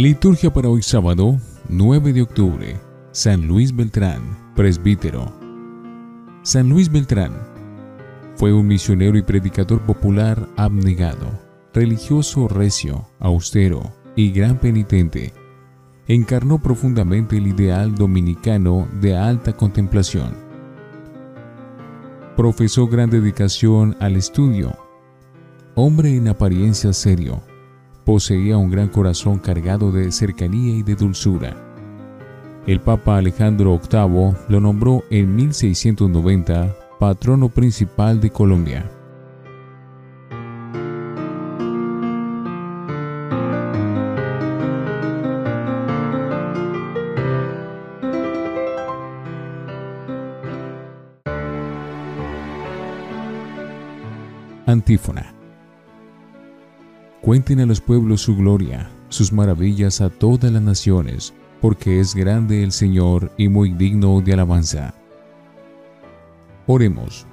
Liturgia para hoy sábado, 9 de octubre. San Luis Beltrán, presbítero. San Luis Beltrán fue un misionero y predicador popular abnegado, religioso recio, austero y gran penitente. Encarnó profundamente el ideal dominicano de alta contemplación. Profesó gran dedicación al estudio. Hombre en apariencia serio, poseía un gran corazón cargado de cercanía y de dulzura. El Papa Alejandro VIII lo nombró en 1690 patrono principal de Colombia. Antífona. Cuenten a los pueblos su gloria, sus maravillas a todas las naciones, porque es grande el Señor y muy digno de alabanza. Oremos.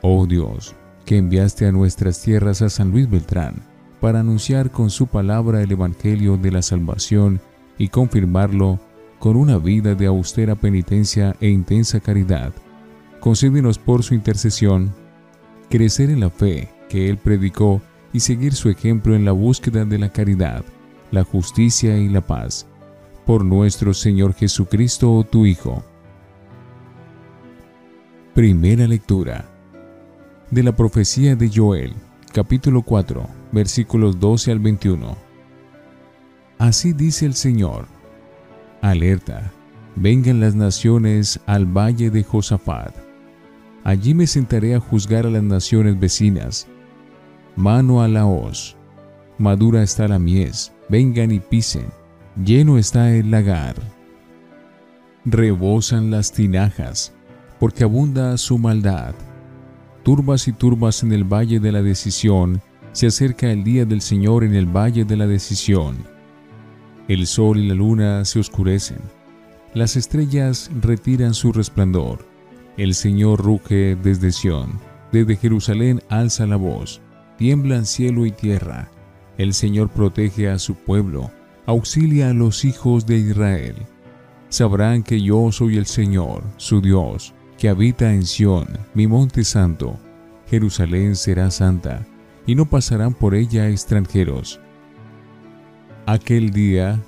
Oh Dios, que enviaste a nuestras tierras a San Luis Beltrán para anunciar con su palabra el Evangelio de la salvación y confirmarlo con una vida de austera penitencia e intensa caridad. Concédenos por su intercesión crecer en la fe que Él predicó y seguir su ejemplo en la búsqueda de la caridad, la justicia y la paz. Por nuestro Señor Jesucristo, tu Hijo Primera lectura de la profecía de Joel, capítulo 4, versículos 12 al 21. Así dice el Señor: Alerta, vengan las naciones al valle de Josafat. Allí me sentaré a juzgar a las naciones vecinas. Mano a la hoz, madura está la mies, vengan y pisen, lleno está el lagar. Rebosan las tinajas, porque abunda su maldad. Turbas y turbas en el valle de la decisión, se acerca el día del Señor en el valle de la decisión. El sol y la luna se oscurecen, las estrellas retiran su resplandor. El Señor ruge desde Sión, desde Jerusalén alza la voz, tiemblan cielo y tierra. El Señor protege a su pueblo, auxilia a los hijos de Israel. Sabrán que yo soy el Señor, su Dios, que habita en Sión, mi monte santo. Jerusalén será santa, y no pasarán por ella extranjeros. Aquel día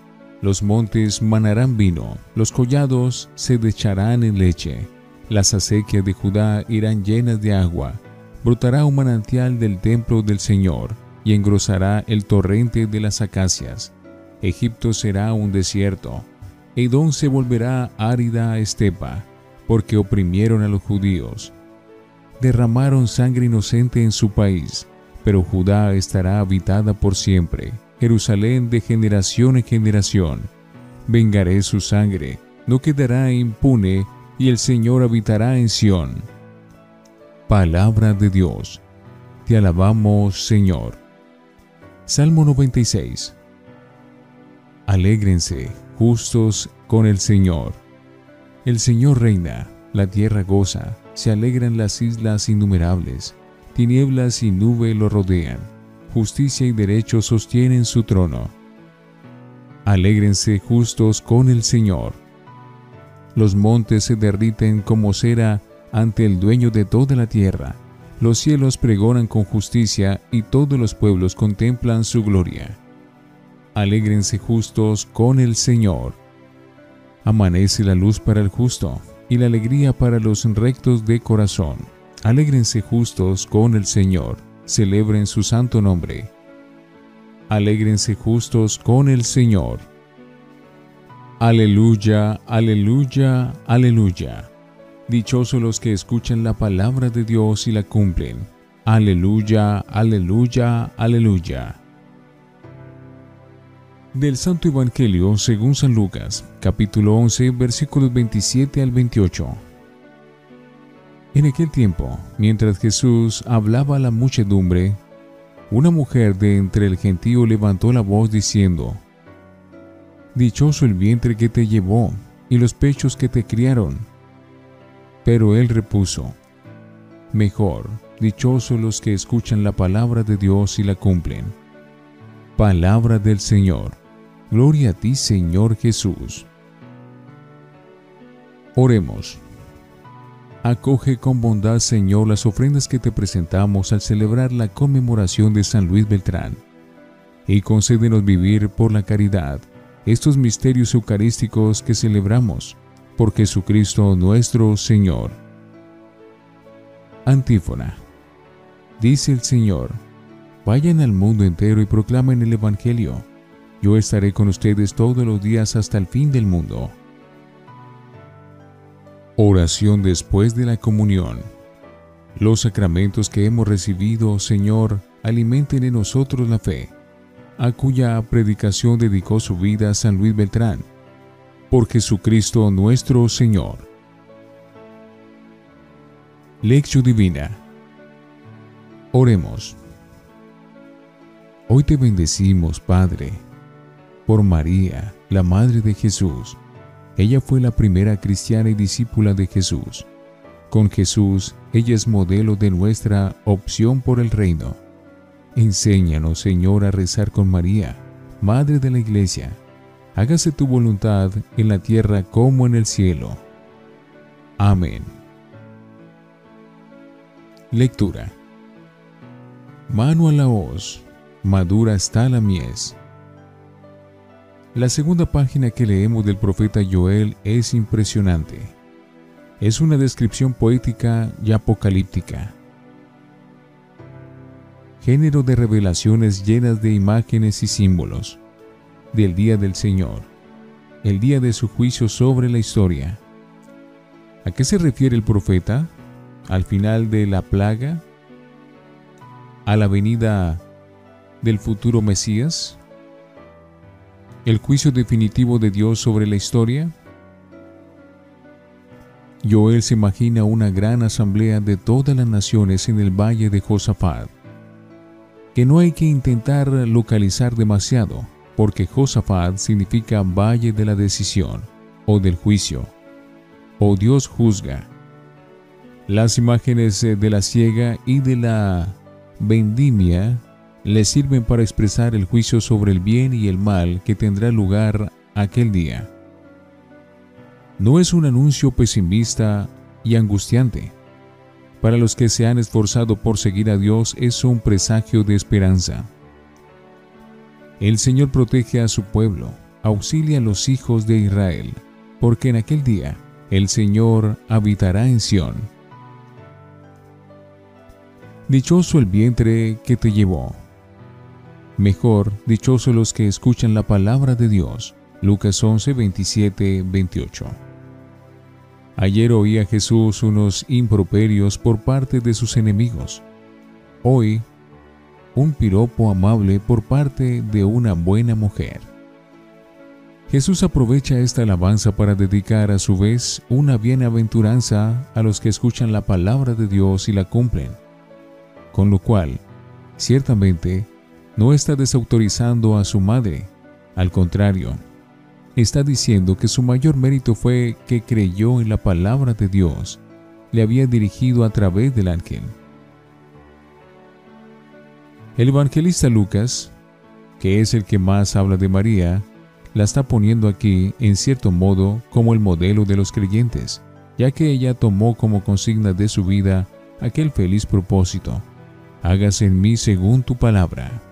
los montes manarán vino, los collados se decharán en leche, las acequias de Judá irán llenas de agua, brotará un manantial del templo del Señor, y engrosará el torrente de las acacias. Egipto será un desierto, Edom se volverá árida estepa, porque oprimieron a los judíos. Derramaron sangre inocente en su país, pero Judá estará habitada por siempre, Jerusalén de generación en generación. Vengaré su sangre, no quedará impune, y el Señor habitará en Sión. Palabra de Dios. Te alabamos, Señor. Salmo 96. Alégrense, justos, con el Señor el Señor reina, la tierra goza, se alegran las islas innumerables, tinieblas y nube lo rodean, justicia y derecho sostienen su trono. Alégrense justos con el Señor. Los montes se derriten como cera ante el dueño de toda la tierra. Los cielos pregonan con justicia y todos los pueblos contemplan su gloria. Alégrense justos con el Señor Amanece la luz para el justo y la alegría para los rectos de corazón. Alégrense justos con el Señor, celebren su santo nombre. Alégrense justos con el Señor. Aleluya, aleluya, aleluya. Dichosos los que escuchan la palabra de Dios y la cumplen. Aleluya, aleluya, aleluya. Del Santo Evangelio según San Lucas, capítulo 11, versículos 27 al 28. En aquel tiempo, mientras Jesús hablaba a la muchedumbre, una mujer de entre el gentío levantó la voz diciendo, Dichoso el vientre que te llevó y los pechos que te criaron. Pero él repuso, Mejor, dichosos los que escuchan la palabra de Dios y la cumplen. Palabra del Señor. Gloria a ti, Señor Jesús. Oremos. Acoge con bondad, Señor, las ofrendas que te presentamos al celebrar la conmemoración de San Luis Beltrán, y concédenos vivir por la caridad estos misterios eucarísticos que celebramos por Jesucristo nuestro Señor. Antífona. Dice el Señor, vayan al mundo entero y proclamen el Evangelio. Yo estaré con ustedes todos los días hasta el fin del mundo. Oración después de la comunión. Los sacramentos que hemos recibido, Señor, alimenten en nosotros la fe, a cuya predicación dedicó su vida San Luis Beltrán, por Jesucristo nuestro Señor. Lección Divina. Oremos. Hoy te bendecimos, Padre, por María, la Madre de Jesús ella fue la primera cristiana y discípula de Jesús. Con Jesús, ella es modelo de nuestra opción por el reino. Enséñanos, Señor, a rezar con María, Madre de la Iglesia. Hágase tu voluntad en la tierra como en el cielo. Amén. Lectura. Mano a la hoz, madura está la mies la segunda página que leemos del profeta Joel es impresionante. Es una descripción poética y apocalíptica. Género de revelaciones llenas de imágenes y símbolos del día del Señor, el día de su juicio sobre la historia. ¿A qué se refiere el profeta? ¿Al final de la plaga? ¿A la venida del futuro Mesías? el juicio definitivo de Dios sobre la historia? Joel se imagina una gran asamblea de todas las naciones en el valle de Josafat, que no hay que intentar localizar demasiado, porque Josafat significa valle de la decisión o del juicio, o Dios juzga. Las imágenes de la ciega y de la vendimia le sirven para expresar el juicio sobre el bien y el mal que tendrá lugar aquel día. No es un anuncio pesimista y angustiante. Para los que se han esforzado por seguir a Dios es un presagio de esperanza. El Señor protege a su pueblo, auxilia a los hijos de Israel, porque en aquel día el Señor habitará en Sión. Dichoso el vientre que te llevó Mejor, dichosos los que escuchan la palabra de Dios. Lucas 11, 27, 28. Ayer oía Jesús unos improperios por parte de sus enemigos. Hoy, un piropo amable por parte de una buena mujer. Jesús aprovecha esta alabanza para dedicar a su vez una bienaventuranza a los que escuchan la palabra de Dios y la cumplen, con lo cual, ciertamente, no está desautorizando a su madre, al contrario, está diciendo que su mayor mérito fue que creyó en la palabra de Dios, le había dirigido a través del ángel. El evangelista Lucas, que es el que más habla de María, la está poniendo aquí, en cierto modo, como el modelo de los creyentes, ya que ella tomó como consigna de su vida aquel feliz propósito, hágase en mí según tu palabra.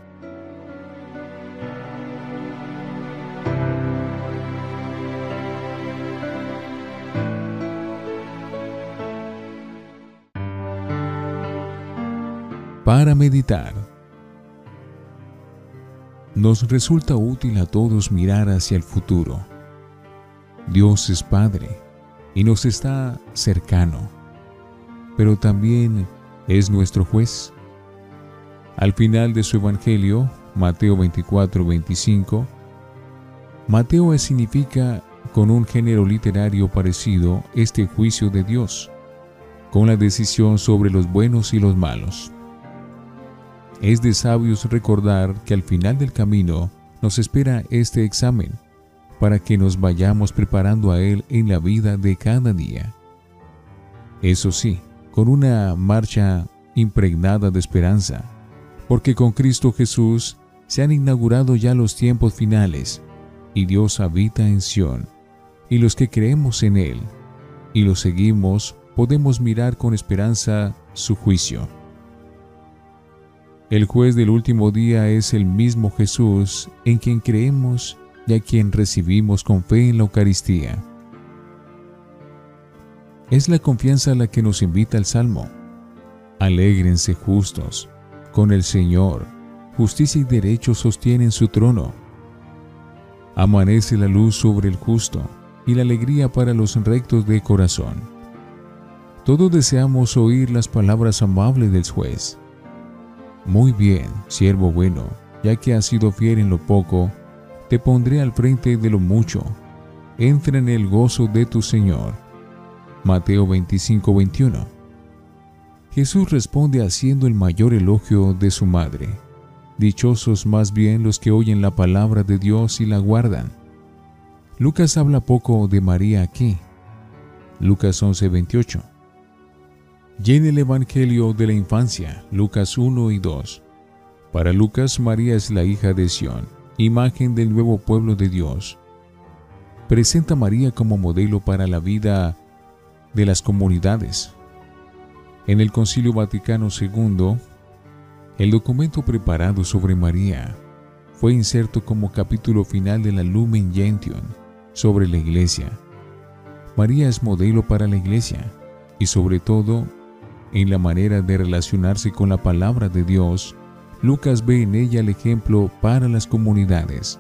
para meditar. Nos resulta útil a todos mirar hacia el futuro. Dios es Padre y nos está cercano, pero también es nuestro juez. Al final de su Evangelio, Mateo 24, 25, Mateo significa con un género literario parecido este juicio de Dios, con la decisión sobre los buenos y los malos. Es de sabios recordar que al final del camino nos espera este examen para que nos vayamos preparando a él en la vida de cada día. Eso sí, con una marcha impregnada de esperanza, porque con Cristo Jesús Se han inaugurado ya los tiempos finales, y Dios habita en Sión, y los que creemos en Él, y lo seguimos, podemos mirar con esperanza su juicio. El juez del último día es el mismo Jesús en quien creemos y a quien recibimos con fe en la Eucaristía. Es la confianza a la que nos invita el Salmo. Alégrense justos, con el Señor, justicia y derecho sostienen su trono. Amanece la luz sobre el justo y la alegría para los rectos de corazón. Todos deseamos oír las palabras amables del juez. Muy bien, siervo bueno, ya que has sido fiel en lo poco, te pondré al frente de lo mucho. Entra en el gozo de tu Señor. Mateo 25, 21. Jesús responde haciendo el mayor elogio de su madre. Dichosos más bien los que oyen la palabra de Dios y la guardan. Lucas habla poco de María aquí. Lucas 11, 28. En el Evangelio de la infancia, Lucas 1 y 2. Para Lucas, María es la hija de Sión, imagen del nuevo pueblo de Dios. Presenta a María como modelo para la vida de las comunidades. En el Concilio Vaticano II, el documento preparado sobre María fue inserto como capítulo final de la Lumen Gentium sobre la Iglesia. María es modelo para la Iglesia y sobre todo en la manera de relacionarse con la palabra de Dios, Lucas ve en ella el ejemplo para las comunidades.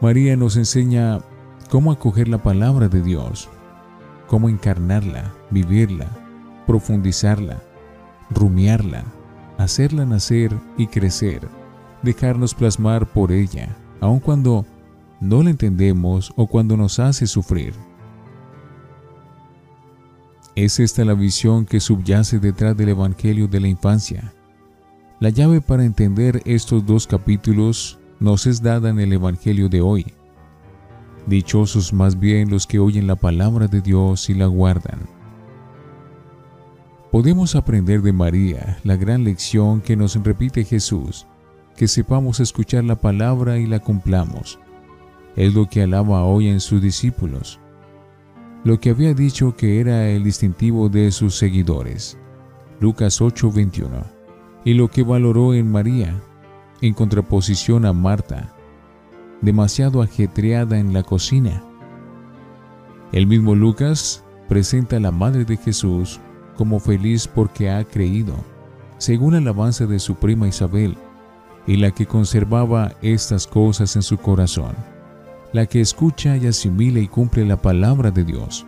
María nos enseña cómo acoger la palabra de Dios, cómo encarnarla, vivirla, profundizarla, rumiarla, hacerla nacer y crecer, dejarnos plasmar por ella, aun cuando no la entendemos o cuando nos hace sufrir. Es esta la visión que subyace detrás del Evangelio de la infancia. La llave para entender estos dos capítulos nos es dada en el Evangelio de hoy. Dichosos más bien los que oyen la palabra de Dios y la guardan. Podemos aprender de María la gran lección que nos repite Jesús, que sepamos escuchar la palabra y la cumplamos. Es lo que alaba hoy en sus discípulos, lo que había dicho que era el distintivo de sus seguidores. Lucas 8:21. Y lo que valoró en María, en contraposición a Marta, demasiado ajetreada en la cocina. El mismo Lucas presenta a la Madre de Jesús como feliz porque ha creído, según alabanza de su prima Isabel, y la que conservaba estas cosas en su corazón, la que escucha y asimila y cumple la palabra de Dios.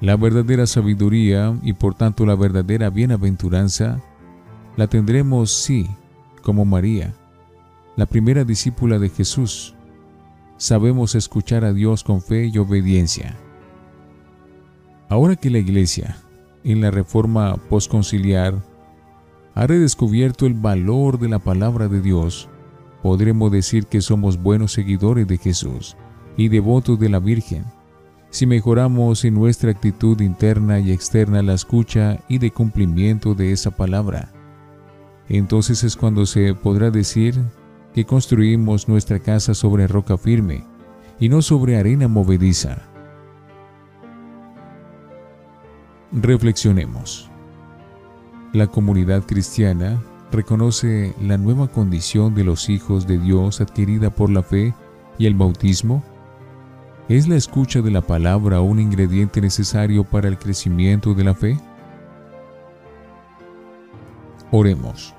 La verdadera sabiduría y por tanto la verdadera bienaventuranza la tendremos sí, como María, la primera discípula de Jesús, sabemos escuchar a Dios con fe y obediencia. Ahora que la Iglesia, en la reforma postconciliar, ha redescubierto el valor de la palabra de Dios, podremos decir que somos buenos seguidores de Jesús y devotos de la Virgen, si mejoramos en nuestra actitud interna y externa la escucha y de cumplimiento de esa palabra. Entonces es cuando se podrá decir que construimos nuestra casa sobre roca firme y no sobre arena movediza. Reflexionemos. La comunidad cristiana reconoce la nueva condición de los hijos de Dios adquirida por la fe y el bautismo. ¿Es la escucha de la palabra un ingrediente necesario para el crecimiento de la fe? Oremos.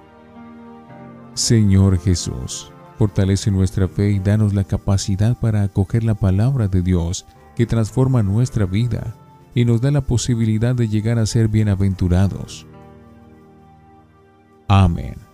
Señor Jesús, fortalece nuestra fe y danos la capacidad para acoger la palabra de Dios que transforma nuestra vida y nos da la posibilidad de llegar a ser bienaventurados. Amén.